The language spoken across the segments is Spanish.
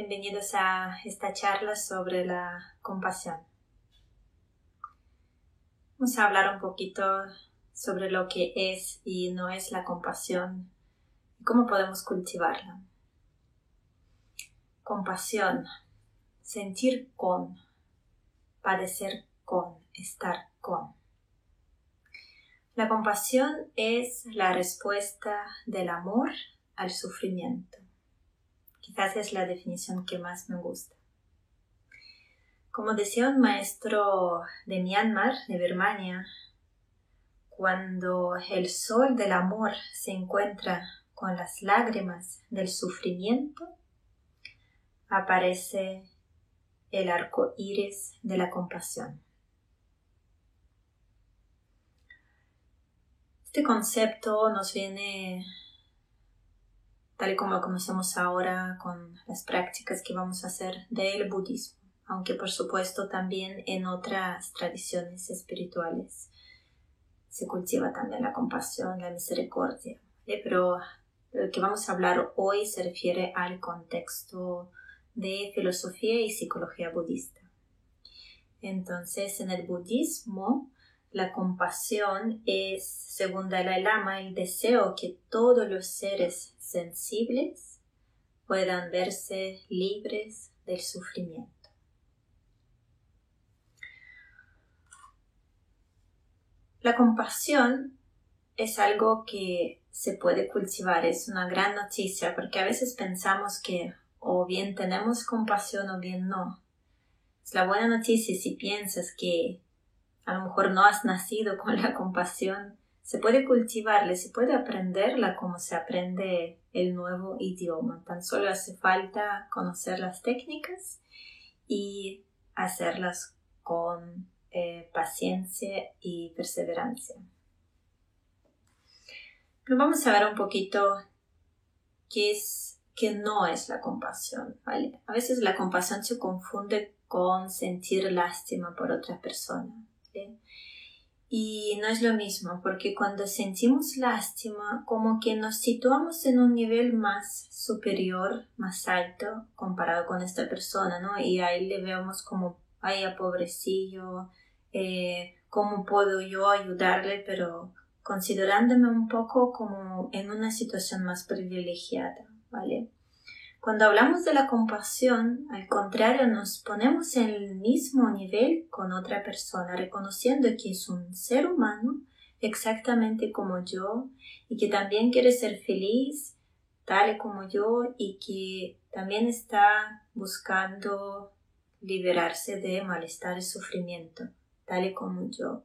Bienvenidos a esta charla sobre la compasión. Vamos a hablar un poquito sobre lo que es y no es la compasión y cómo podemos cultivarla. Compasión, sentir con, padecer con, estar con. La compasión es la respuesta del amor al sufrimiento. Quizás es la definición que más me gusta. Como decía un maestro de Myanmar, de Birmania, cuando el sol del amor se encuentra con las lágrimas del sufrimiento, aparece el arco iris de la compasión. Este concepto nos viene tal y como lo conocemos ahora con las prácticas que vamos a hacer del budismo, aunque por supuesto también en otras tradiciones espirituales se cultiva también la compasión, la misericordia. Pero lo que vamos a hablar hoy se refiere al contexto de filosofía y psicología budista. Entonces, en el budismo, la compasión es, según Dalai Lama, el deseo que todos los seres sensibles puedan verse libres del sufrimiento. La compasión es algo que se puede cultivar, es una gran noticia porque a veces pensamos que o bien tenemos compasión o bien no. Es la buena noticia si piensas que a lo mejor no has nacido con la compasión, se puede cultivarla, se puede aprenderla como se aprende el nuevo idioma. Tan solo hace falta conocer las técnicas y hacerlas con eh, paciencia y perseverancia. Vamos a ver un poquito qué es, qué no es la compasión. A veces la compasión se confunde con sentir lástima por otra persona. Y no es lo mismo, porque cuando sentimos lástima, como que nos situamos en un nivel más superior, más alto, comparado con esta persona, ¿no? Y ahí le vemos como, ay, pobrecillo, eh, ¿cómo puedo yo ayudarle? Pero considerándome un poco como en una situación más privilegiada, ¿vale? Cuando hablamos de la compasión, al contrario, nos ponemos en el mismo nivel con otra persona, reconociendo que es un ser humano exactamente como yo y que también quiere ser feliz tal y como yo y que también está buscando liberarse de malestar y sufrimiento tal y como yo,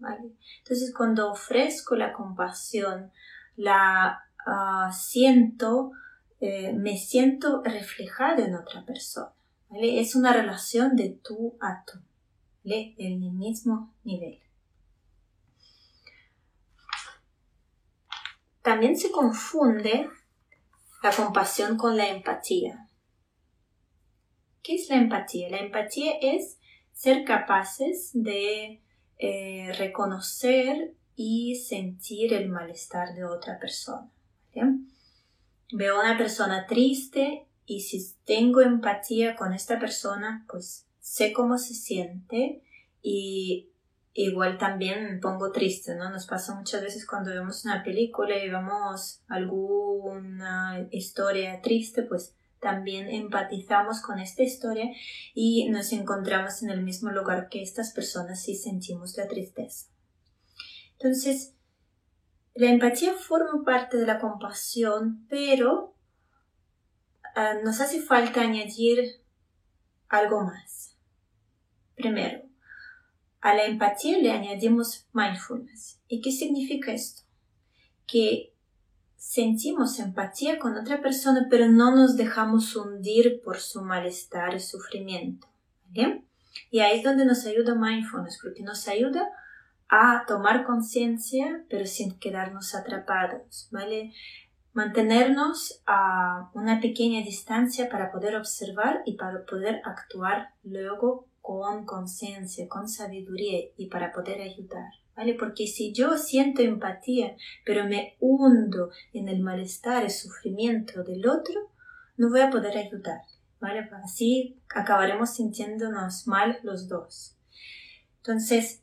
Entonces cuando ofrezco la compasión, la ah, siento eh, me siento reflejada en otra persona. Es una relación de tú a tú, en el mismo nivel. También se confunde la compasión con la empatía. ¿Qué es la empatía? La empatía es ser capaces de eh, reconocer y sentir el malestar de otra persona veo una persona triste y si tengo empatía con esta persona, pues sé cómo se siente y igual también me pongo triste, ¿no? Nos pasa muchas veces cuando vemos una película y vemos alguna historia triste, pues también empatizamos con esta historia y nos encontramos en el mismo lugar que estas personas y sentimos la tristeza. Entonces, la empatía forma parte de la compasión, pero ah, nos hace falta añadir algo más. Primero, a la empatía le añadimos mindfulness. ¿Y qué significa esto? Que sentimos empatía con otra persona, pero no nos dejamos hundir por su malestar y sufrimiento. Y ahí es donde nos ayuda mindfulness, porque nos ayuda a tomar conciencia, pero sin quedarnos atrapados, ¿vale? Mantenernos a una pequeña distancia para poder observar y para poder actuar luego con conciencia, con sabiduría y para poder ayudar, ¿vale? Porque si yo siento empatía, pero me hundo en el malestar y sufrimiento del otro, no voy a poder ayudar, ¿vale? Así acabaremos sintiéndonos mal los dos. Entonces,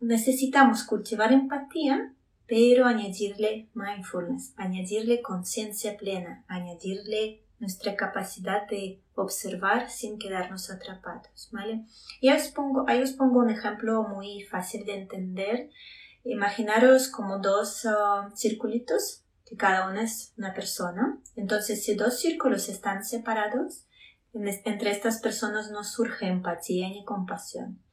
necesitamos cultivar empatía, pero añadirle mindfulness, añadirle conciencia plena, añadirle nuestra capacidad de observar sin quedarnos atrapados, ¿vale? Y os pongo, ahí os pongo un ejemplo muy fácil de entender. Imaginaros como dos uh, circulitos, que cada uno es una persona. Entonces, si dos círculos están separados, entre estas personas no surge empatía ni compasión.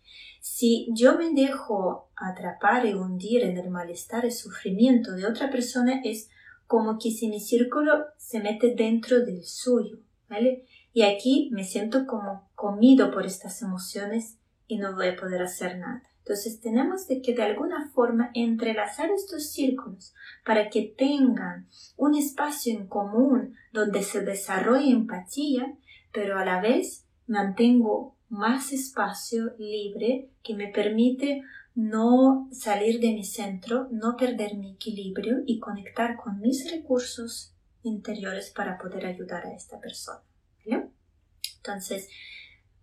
Si yo me dejo atrapar y hundir en el malestar y sufrimiento de otra persona, es como que si mi círculo se mete dentro del suyo, ¿vale? Y aquí me siento como comido por estas emociones y no voy a poder hacer nada. Entonces tenemos de que de alguna forma entrelazar estos círculos para que tengan un espacio en común donde se desarrolle empatía, pero a la vez mantengo más espacio libre que me permite no salir de mi centro, no perder mi equilibrio y conectar con mis recursos interiores para poder ayudar a esta persona. Entonces,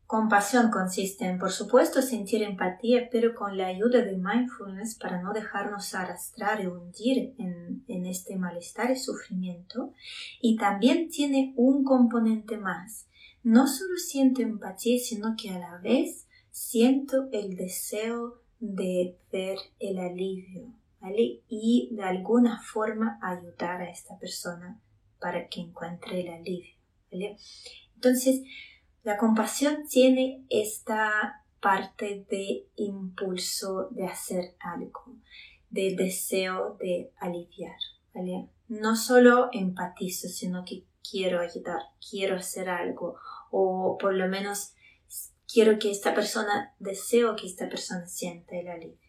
compasión consiste en, por supuesto, sentir empatía, pero con la ayuda de mindfulness para no dejarnos arrastrar y hundir en, en este malestar y sufrimiento. Y también tiene un componente más no solo siento empatía, sino que a la vez siento el deseo de ver el alivio, ¿vale? Y de alguna forma ayudar a esta persona para que encuentre el alivio, ¿vale? Entonces, la compasión tiene esta parte de impulso de hacer algo, de deseo de aliviar, ¿vale? No solo empatizo, sino que quiero ayudar, quiero hacer algo o por lo menos quiero que esta persona, deseo que esta persona sienta el alivio.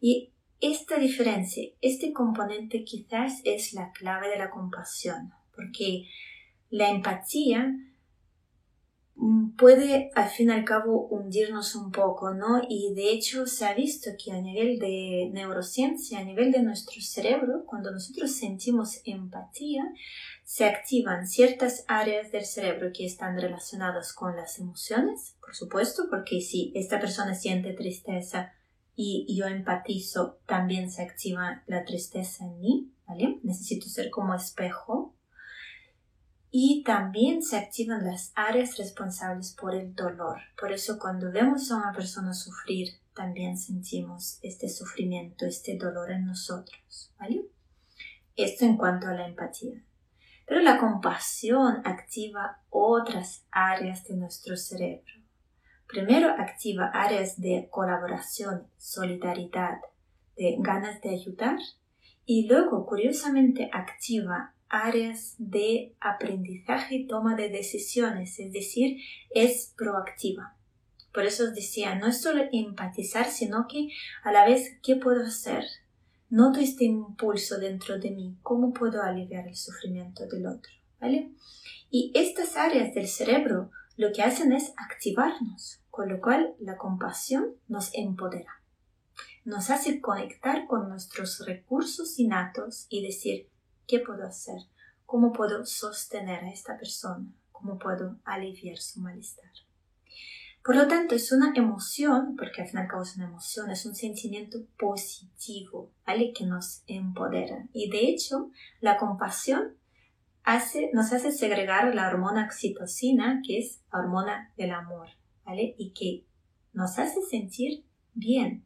Y esta diferencia, este componente quizás es la clave de la compasión, porque la empatía mm, puede al fin y al cabo hundirnos un poco, ¿no? Y de hecho se ha visto que a nivel de neurociencia, a nivel de nuestro cerebro, cuando nosotros sentimos empatía, se activan ciertas áreas del cerebro que están relacionadas con las emociones, por supuesto, porque si esta persona siente tristeza y yo empatizo, también se activa la tristeza en mí, ¿vale? Necesito ser como espejo. Y también se activan las áreas responsables por el dolor. Por eso cuando vemos a una persona sufrir, también sentimos este sufrimiento, este dolor en nosotros, ¿vale? Esto en cuanto a la empatía. Pero la compasión activa otras áreas de nuestro cerebro. Primero activa áreas de colaboración, solidaridad, de ganas de ayudar y luego curiosamente activa áreas de aprendizaje y toma de decisiones, es decir, es proactiva. Por eso os decía, no es solo empatizar, sino que a la vez, ¿qué puedo hacer? Noto este impulso dentro de mí, ¿cómo puedo aliviar el sufrimiento del otro? ¿Vale? Y estas áreas del cerebro lo que hacen es activarnos, con lo cual la compasión nos empodera. Nos hace conectar con nuestros recursos innatos y decir, ¿qué puedo hacer? ¿Cómo puedo sostener a esta persona? ¿Cómo puedo aliviar su malestar? Por lo tanto, es una emoción, porque al final causa una emoción, es un sentimiento positivo, ¿vale? Que nos empodera. Y de hecho, la compasión hace, nos hace segregar la hormona oxitocina, que es la hormona del amor, ¿vale? Y que nos hace sentir bien.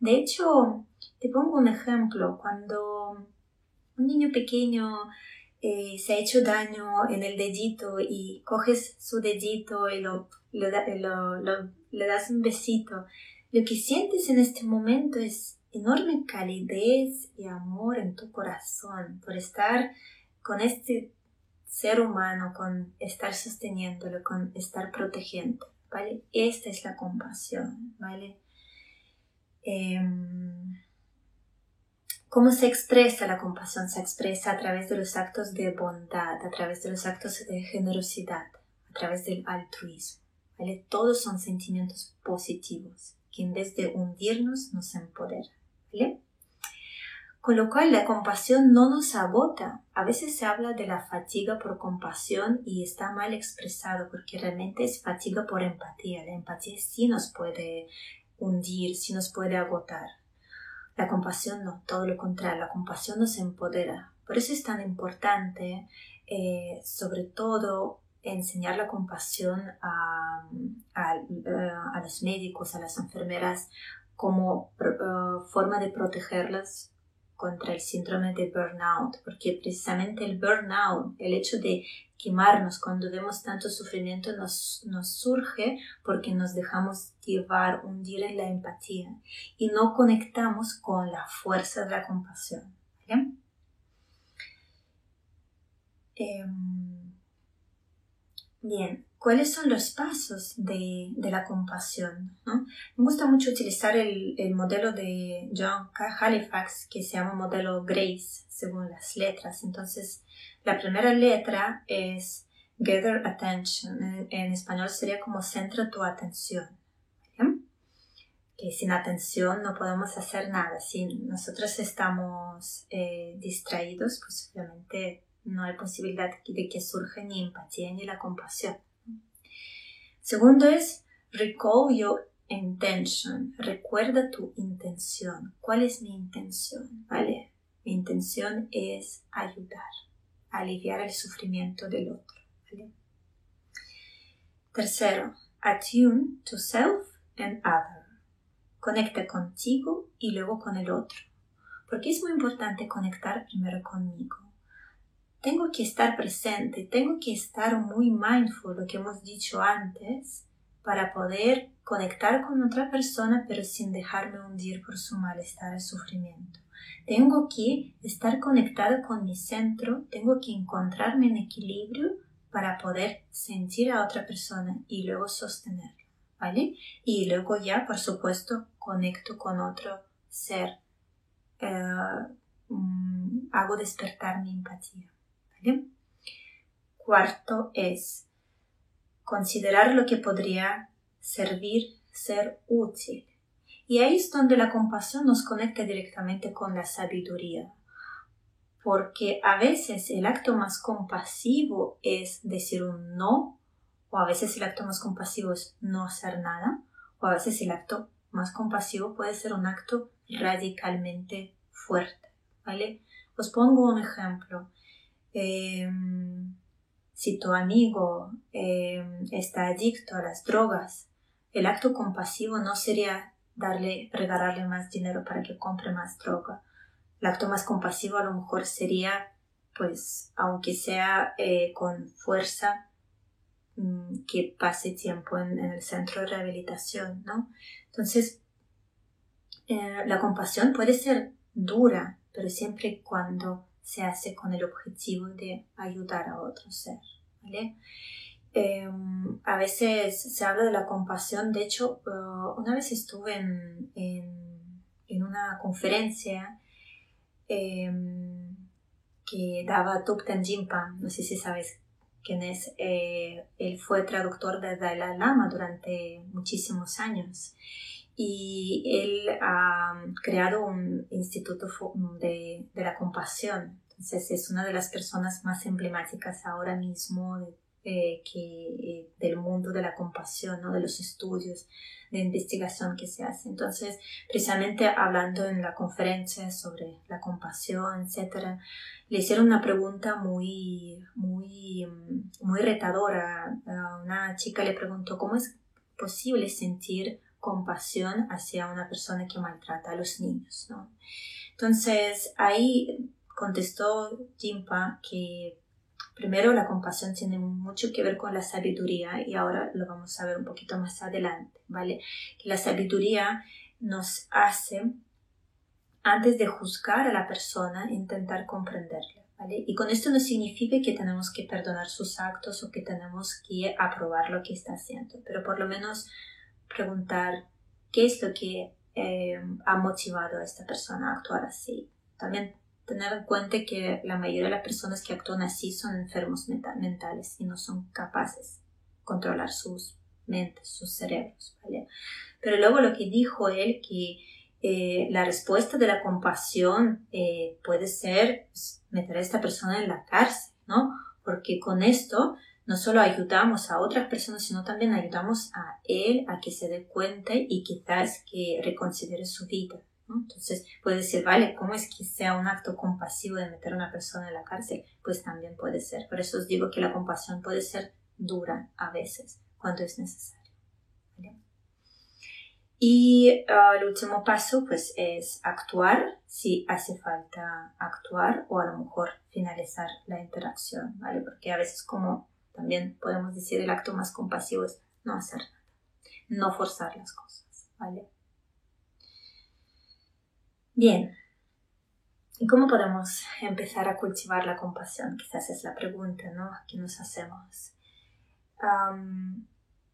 De hecho, te pongo un ejemplo. Cuando un niño pequeño eh, se ha hecho daño en el dedito y coges su dedito y lo, le das un besito, lo que sientes en este momento es enorme calidez y amor en tu corazón por estar con este ser humano, con estar sosteniéndolo, con estar protegiendo, ¿vale? Esta es la compasión, ¿vale? Em, ¿Cómo se expresa la compasión? Se expresa a través de los actos de bondad, a través de los actos de generosidad, a través del altruismo. ¿vale? Todos son sentimientos positivos que en vez de hundirnos nos empoderan. ¿vale? Con lo cual la compasión no nos agota. A veces se habla de la fatiga por compasión y está mal expresado porque realmente es fatiga por empatía. La empatía sí nos puede hundir, sí nos puede agotar. La compasión no, todo lo contrario, la compasión nos empodera. Por eso es tan importante, eh, sobre todo, enseñar la compasión a, a, eh, los médicos, a las enfermeras, como uh, forma de protegerlas contra el síndrome de burnout, porque precisamente el burnout, el hecho de quemarnos cuando vemos tanto sufrimiento nos, nos surge porque nos dejamos llevar, hundir en la empatía y no conectamos con la fuerza de la compasión. Em, bien, ¿cuáles son los pasos de, de la compasión? ¿no? Me gusta mucho utilizar el, el, modelo de John. Halifax que se llama modelo Grace, según las letras. Entonces, la primera letra es Gather Attention. En, español sería como centra tu atención. Que sin atención no podemos hacer nada. Si nosotros estamos eh, distraídos, pues obviamente no hay posibilidad de que surja ni empatía ni la compasión. Segundo es recall your intention. Recuerda tu intención. ¿Cuál es mi intención? ¿Vale? Mi intención es ayudar, aliviar el sufrimiento del otro. ¿vale? Tercero, attune to self and other. Conecta contigo y luego con el otro. Porque es muy importante conectar primero conmigo tengo que estar presente, tengo que estar muy mindful, lo que hemos dicho antes, para poder conectar con otra persona pero sin dejarme hundir por su malestar y sufrimiento. Tengo que estar conectado con mi centro, tengo que encontrarme en equilibrio para poder sentir a otra persona y luego sostenerlo, ¿vale? Y luego ya, por supuesto, conecto con otro ser, eh, mm, hago despertar mi empatía. Cuarto es considerar lo que podría servir, ser útil. Y ahí es donde la compasión nos conecta directamente con la sabiduría. Porque a veces el acto más compasivo es decir un no, o a veces el acto más compasivo es no hacer nada, o a veces el acto más compasivo puede ser un acto radicalmente fuerte. ¿Vale? Os pongo un ejemplo. Em, si tu amigo em, está adicto a las drogas, el acto compasivo no sería darle, regalarle más dinero para que compre más droga. El acto más compasivo a lo mejor sería, pues, aunque sea eh, con fuerza, mm, que pase tiempo en, el centro de rehabilitación, ¿no? Entonces, eh, la compasión puede ser dura, pero siempre cuando se hace con el objetivo de ayudar a otro ser. ¿vale? Em, a veces se habla de la compasión, de hecho, uh, una vez estuve en, en, una conferencia em, que daba Thupten Jinpa, no sé si sabes quién es, eh, él fue traductor de Dalai Lama durante muchísimos años y él ha creado un instituto de, de, la compasión. Entonces es una de las personas más emblemáticas ahora mismo eh, que, eh, del mundo de la compasión, ¿no? de los estudios de investigación que se hace. Entonces, precisamente hablando en la conferencia sobre la compasión, etc., le hicieron una pregunta muy, muy, muy retadora. Una chica le preguntó, ¿cómo es posible sentir compasión hacia una persona que maltrata a los niños. ¿no? Entonces ahí contestó Jimpa que primero la compasión tiene mucho que ver con la sabiduría y ahora lo vamos a ver un poquito más adelante, ¿vale? Que la sabiduría nos hace antes de juzgar a la persona intentar comprenderla, ¿vale? Y con esto no significa que tenemos que perdonar sus actos o que tenemos que aprobar lo que está haciendo, pero por lo menos preguntar qué es lo que eh, ha motivado a esta persona a actuar así. También tener en cuenta que la mayoría de las personas que actúan así son enfermos mentales y no son capaces de controlar sus mentes, sus cerebros. ¿vale? Pero luego lo que dijo él, que eh, la respuesta de la compasión eh, puede ser pues, meter a esta persona en la cárcel, ¿no? Porque con esto no solo ayudamos a otras personas, sino también ayudamos a él a que se dé cuenta y quizás que reconsidere su vida. Entonces puede decir, vale, ¿cómo es que sea un acto compasivo de meter a una persona en la cárcel? Pues también puede ser. Por eso os digo que la compasión puede ser dura a veces, cuando es necesario. Y ah, el último paso pues es actuar si hace falta actuar o a lo mejor finalizar la interacción, ¿vale? Porque a veces como también podemos decir el acto más compasivo es no hacer nada, no forzar las cosas, ¿vale? Bien. ¿Y cómo podemos empezar a cultivar la compasión? Quizás es la pregunta ¿no? que nos hacemos.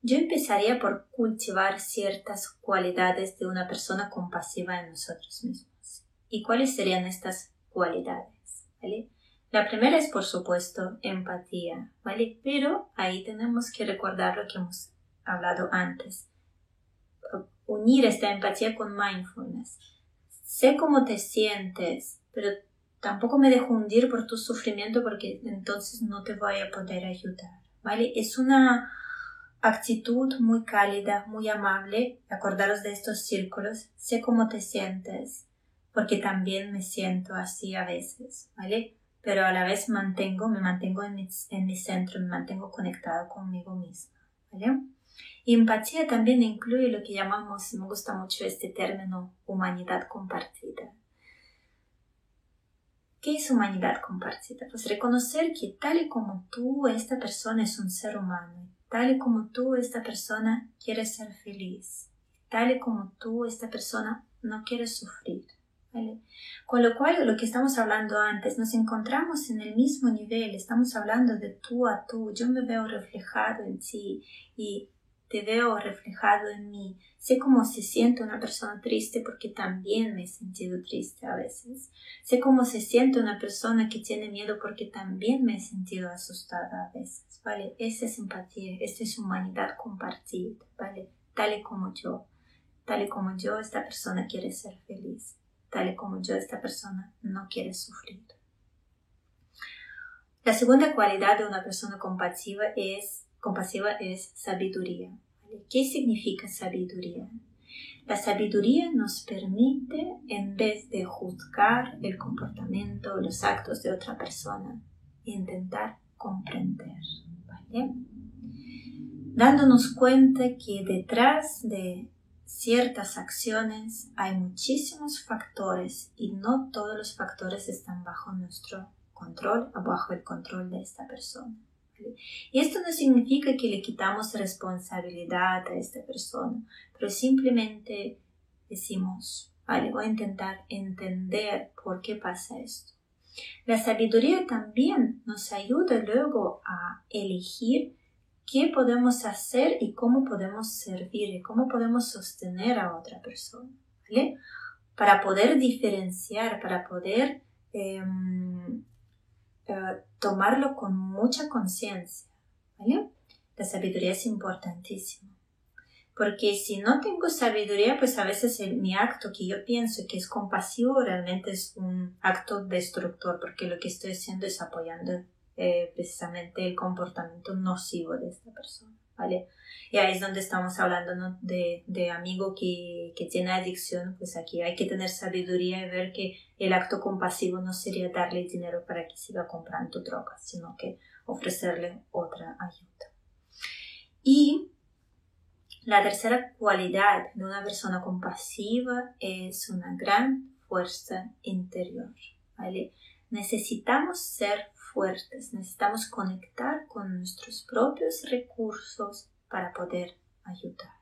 yo empezaría por cultivar ciertas cualidades de una persona compasiva en nosotros mismos. ¿Y cuáles serían estas cualidades? ¿Vale? La primera es, por supuesto, empatía, ¿vale? Pero ahí tenemos que recordar lo que hemos hablado antes. Unir esta empatía con mindfulness sé cómo te sientes, pero tampoco me dejo hundir por tu sufrimiento porque entonces no te voy a poder ayudar, ¿vale? Es una actitud muy cálida, muy amable, acordaros de estos círculos, sé cómo te sientes, porque también me siento así a veces, ¿vale? Pero a la vez mantengo, me mantengo en mi, en mi centro, me mantengo conectado conmigo misma, ¿vale? empatía también incluye lo que llamamos, me gusta mucho este término, humanidad compartida. ¿Qué es humanidad compartida? Pues reconocer que tal y como tú, esta persona es un ser humano, tal y como tú, esta persona quiere ser feliz, tal y como tú, esta persona no quiere sufrir. Con lo cual, lo que estamos hablando antes, nos encontramos en el mismo nivel, estamos hablando de tú a tú, yo me veo reflejado en ti y te veo reflejado en mí. Sé cómo se siente una persona triste porque también me he sentido triste a veces. Sé cómo se siente una persona que tiene miedo porque también me he sentido asustada a veces, ¿vale? Esa es empatía, esta es humanidad compartida, ¿vale? Tal y como yo, tal y como yo, esta persona quiere ser feliz, tal como yo, esta persona no quiere sufrir. La segunda cualidad de una persona compasiva es, compasiva es sabiduría. ¿Qué significa sabiduría? La sabiduría nos permite, en vez de juzgar el comportamiento o los actos de otra persona, intentar comprender. Dándonos cuenta que detrás de ciertas acciones hay muchísimos factores y no todos los factores están bajo nuestro control o bajo el control de esta persona. Y esto no significa que le quitamos responsabilidad a esta persona, pero simplemente decimos, vale, voy a intentar entender por qué pasa esto. La sabiduría también nos ayuda luego a elegir qué podemos hacer y cómo podemos servir y cómo podemos sostener a otra persona, ¿vale? Para poder diferenciar, para poder em, eh, tomarlo con mucha conciencia, ¿vale? La sabiduría es importantísima. Porque si no tengo sabiduría, pues a veces mi acto que yo pienso que es compasivo realmente es un acto destructor, porque lo que estoy haciendo es apoyando eh, precisamente el comportamiento nocivo de esta persona, ¿vale? Y ahí es donde estamos hablando de, de amigo que, que tiene adicción, pues aquí hay que tener sabiduría y ver que el acto compasivo no sería darle dinero para que siga comprando drogas, sino que ofrecerle otra ayuda. Y la tercera cualidad de una persona compasiva es una gran fuerza interior, ¿vale? Necesitamos ser fuertes, necesitamos conectar con nuestros propios recursos para poder ayudar.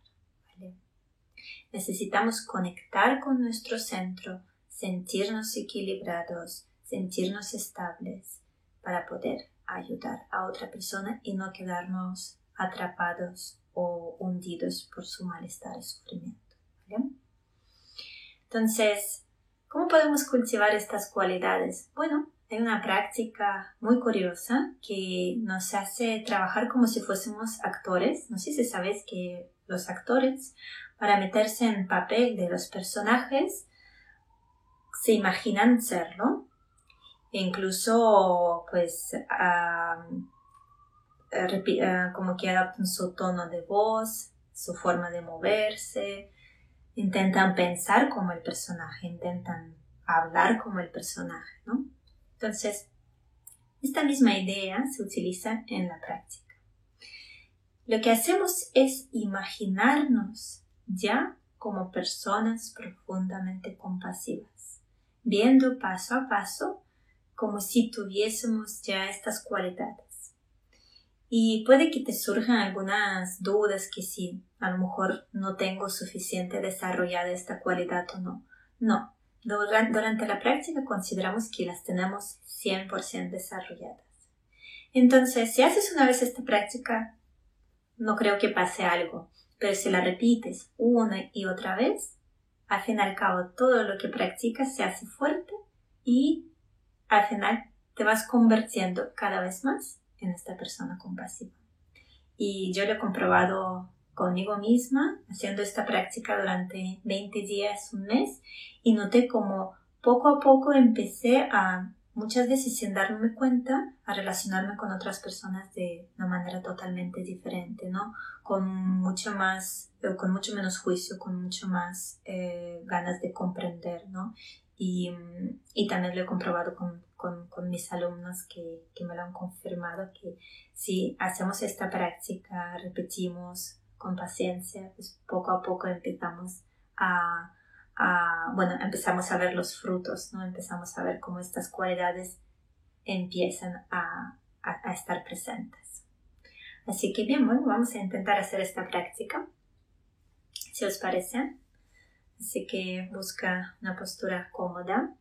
Necesitamos conectar con nuestro centro, sentirnos equilibrados, sentirnos estables para poder ayudar a otra persona y no quedarnos atrapados o hundidos por su malestar y sufrimiento. Entonces, ¿cómo podemos cultivar estas cualidades? Bueno, hay una práctica muy curiosa que nos hace trabajar como si fuésemos actores. No sé si sabes que los actores, para meterse en papel de los personajes, se imaginan serlo. E incluso, pues, como que adaptan su tono de voz, su forma de moverse, intentan pensar como el personaje, intentan hablar como el personaje, ¿no? Entonces, esta misma idea se utiliza en la práctica. Lo que hacemos es imaginarnos ya como personas profundamente compasivas, viendo paso a paso como si tuviésemos ya estas cualidades. Y puede que te surjan algunas dudas que si a lo mejor no tengo suficiente desarrollada esta cualidad o no. No, durante la práctica consideramos que las tenemos 100% desarrolladas. Entonces, si haces una vez esta práctica, no creo que pase algo, pero si la repites una y otra vez, al fin y al cabo todo lo que practicas se hace fuerte y al final te vas convirtiendo cada vez más en esta persona compasiva. Y yo lo he comprobado conmigo misma haciendo esta práctica durante 20 días, un mes, y noté como poco a poco empecé a, muchas veces sin darme cuenta, a relacionarme con otras personas de una manera totalmente diferente, ¿no? Con mucho más, eh, con mucho menos juicio, con mucho más eh, ganas de comprender, ¿no? Y, y, también lo he comprobado con, con, con mis alumnos que, que, me lo han confirmado, que si hacemos esta práctica, repetimos con paciencia, pues poco a poco empezamos a, bueno, empezamos a ver los frutos, ¿no? Empezamos a ver cómo estas cualidades empiezan a, a, estar presentes. Así que bien, bueno, vamos a intentar hacer esta práctica, si os parece. Así que busca una postura cómoda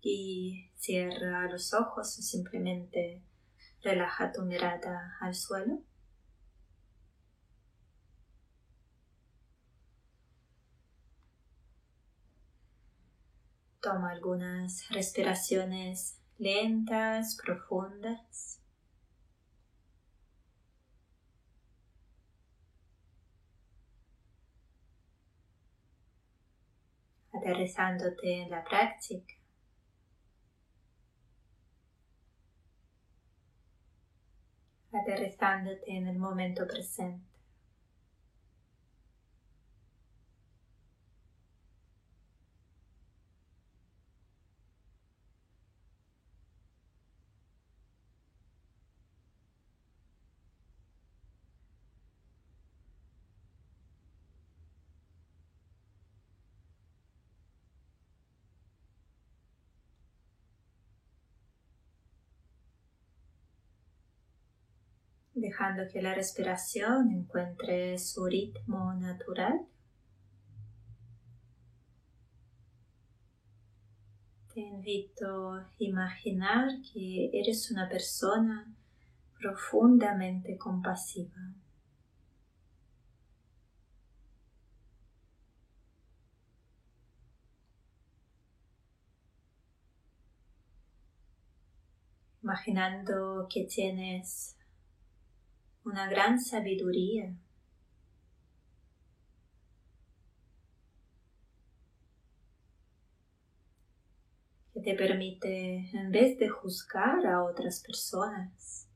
y cierra los ojos o simplemente relaja tu mirada al suelo. Toma algunas respiraciones lentas, profundas. Aterrizándote en la práctica. Aterrizándote en el momento presente. Dejando que la respiración encuentre su ritmo natural. Te invito a imaginar que eres una persona profundamente compasiva. Imaginando que tienes una gran sabiduría. que te permite, en vez de juzgar a otras personas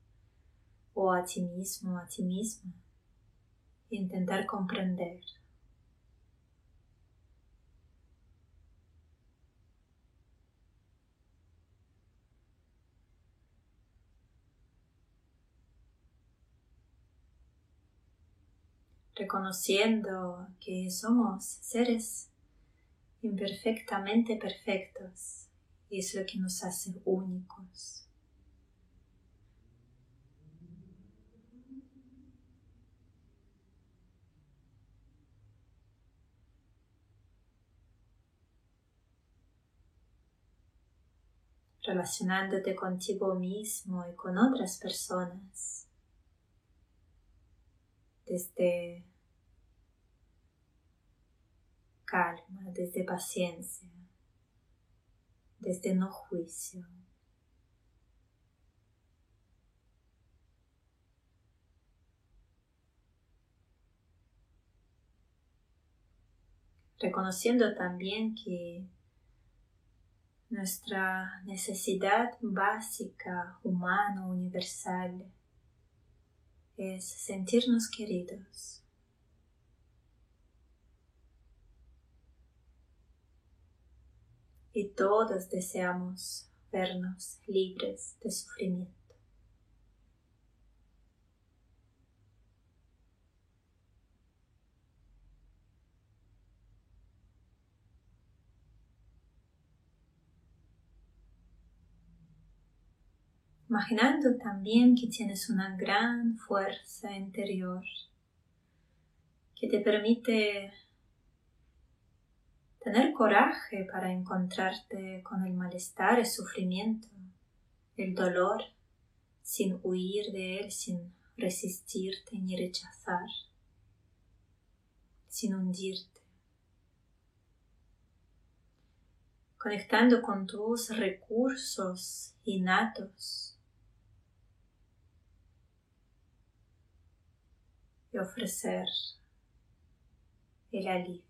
o a ti mismo, a ti misma, intentar comprender. Reconociendo que somos seres imperfectamente perfectos y es lo que nos hace únicos. relacionándote contigo mismo y con otras personas desde calma, desde este paciencia, desde este no juicio. Reconociendo también que nuestra necesidad básica, humana, universal, es sentirnos queridos. Y todos deseamos vernos libres de sufrimiento. Imaginando también que tienes una gran fuerza interior que te permite tener coraje para encontrarte con el malestar, el sufrimiento, el dolor, sin huir de él, sin resistirte ni rechazar, sin hundirte. Conectando con tus recursos innatos ofrecer el alivio.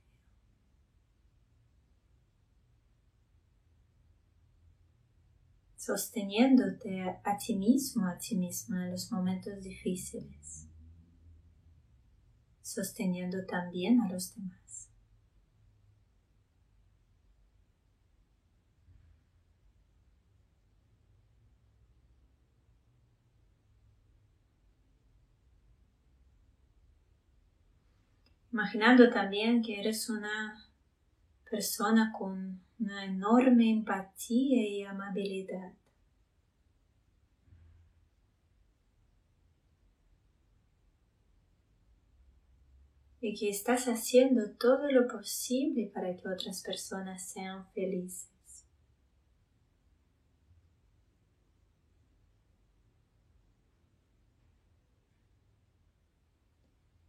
Sosteniéndote a ti mismo, a ti misma en los momentos difíciles. Sosteniendo también a los demás. Imaginando también que eres una persona con una enorme empatía y amabilidad. Y que estás haciendo todo lo posible para que otras personas sean felices.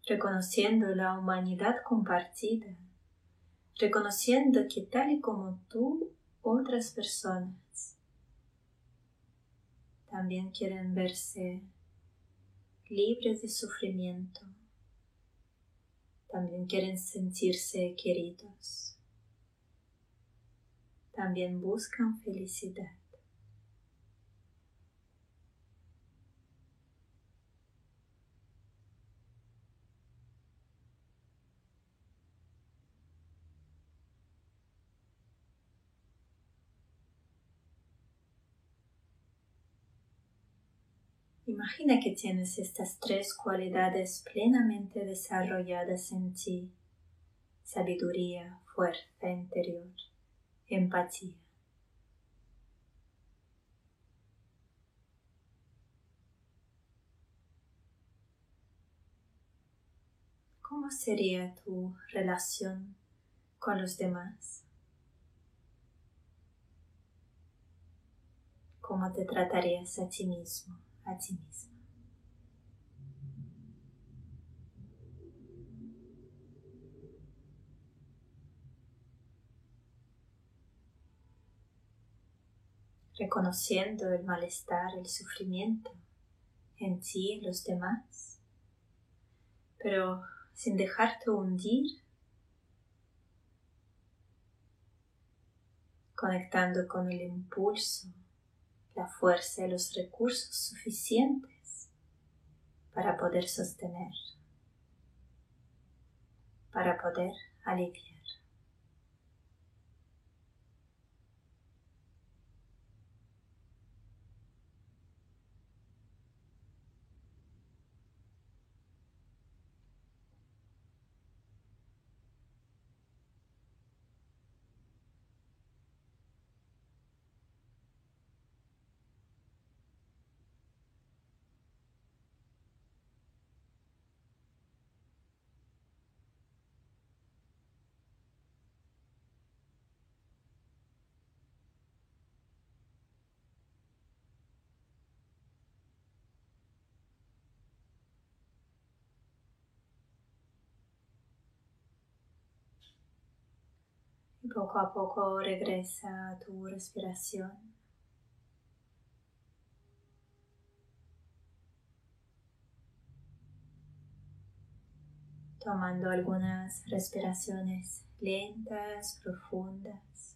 Reconociendo la humanidad compartida, reconociendo que tal y como tú, otras personas también quieren verse libres de sufrimiento, también quieren sentirse queridos, también buscan felicidad. Imagina que tienes estas tres cualidades plenamente desarrolladas en ti. Sabiduría, fuerza interior, empatía. ¿Cómo sería tu relación con los demás? ¿Cómo te tratarías a ti mismo? A ti. Reconociendo el malestar, el sufrimiento en ti y en los demás, pero sin dejarte hundir, conectando con el impulso la fuerza y los recursos suficientes para poder sostener, para poder aliviar. Poco a poco regresa a tu respiración. tomando algunas respiraciones lentas, profundas.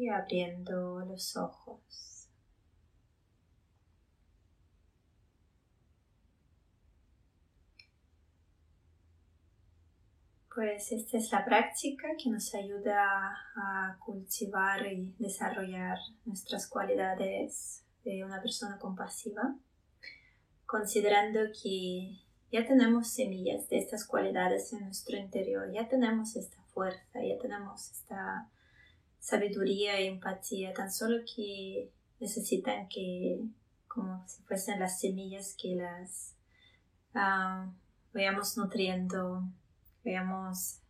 Y abriendo los ojos. Pues esta es la práctica que nos ayuda a cultivar y desarrollar nuestras cualidades de una persona compasiva, considerando que ya tenemos semillas de estas cualidades en nuestro interior, ya tenemos esta fuerza, ya tenemos esta sabiduría y empatía, tan solo que necesitan que, como si fuesen las semillas, que las uh, vayamos nutriendo veamos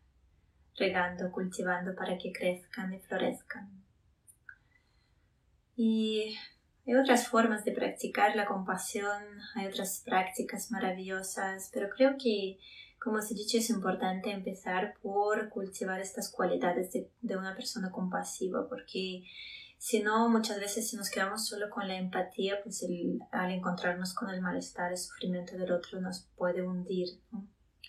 regando, cultivando para que crezcan y florezcan. Y hay otras formas de practicar la compasión, hay otras prácticas maravillosas, pero creo que, como os he dicho, es importante empezar por cultivar estas cualidades de, de una persona compasiva, porque si no, muchas veces si nos quedamos solo con la empatía, pues al encontrarnos con el malestar, el sufrimiento del otro nos puede hundir.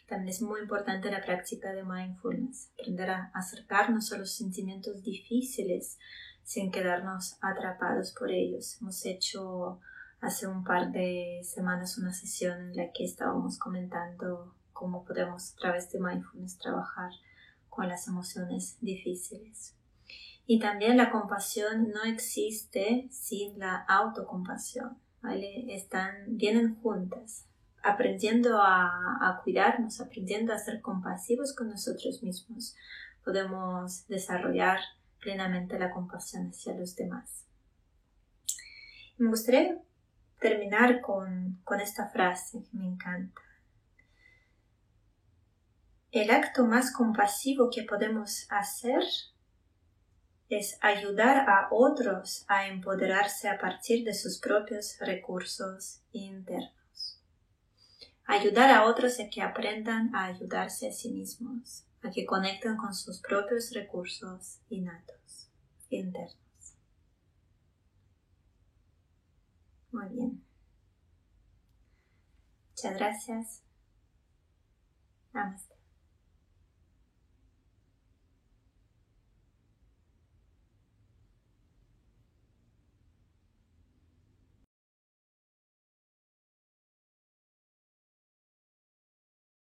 También es muy importante la práctica de mindfulness, aprender a acercarnos a los sentimientos difíciles sin quedarnos atrapados por ellos. Hemos hecho hace un par de semanas una sesión en la que estábamos comentando cómo podemos a través de mindfulness trabajar con las emociones difíciles. Y también la compasión no existe sin la autocompasión, ¿vale? Están, vienen juntas aprendiendo a, cuidarnos, aprendiendo a ser compasivos con nosotros mismos, podemos desarrollar plenamente la compasión hacia los demás. Me gustaría terminar con, con esta frase que me encanta. El acto más compasivo que podemos hacer es ayudar a otros a empoderarse a partir de sus propios recursos internos ayudar a otros a que aprendan a ayudarse a sí mismos, a que conecten con sus propios recursos innatos, internos. Muy bien. Muchas gracias. Namaste.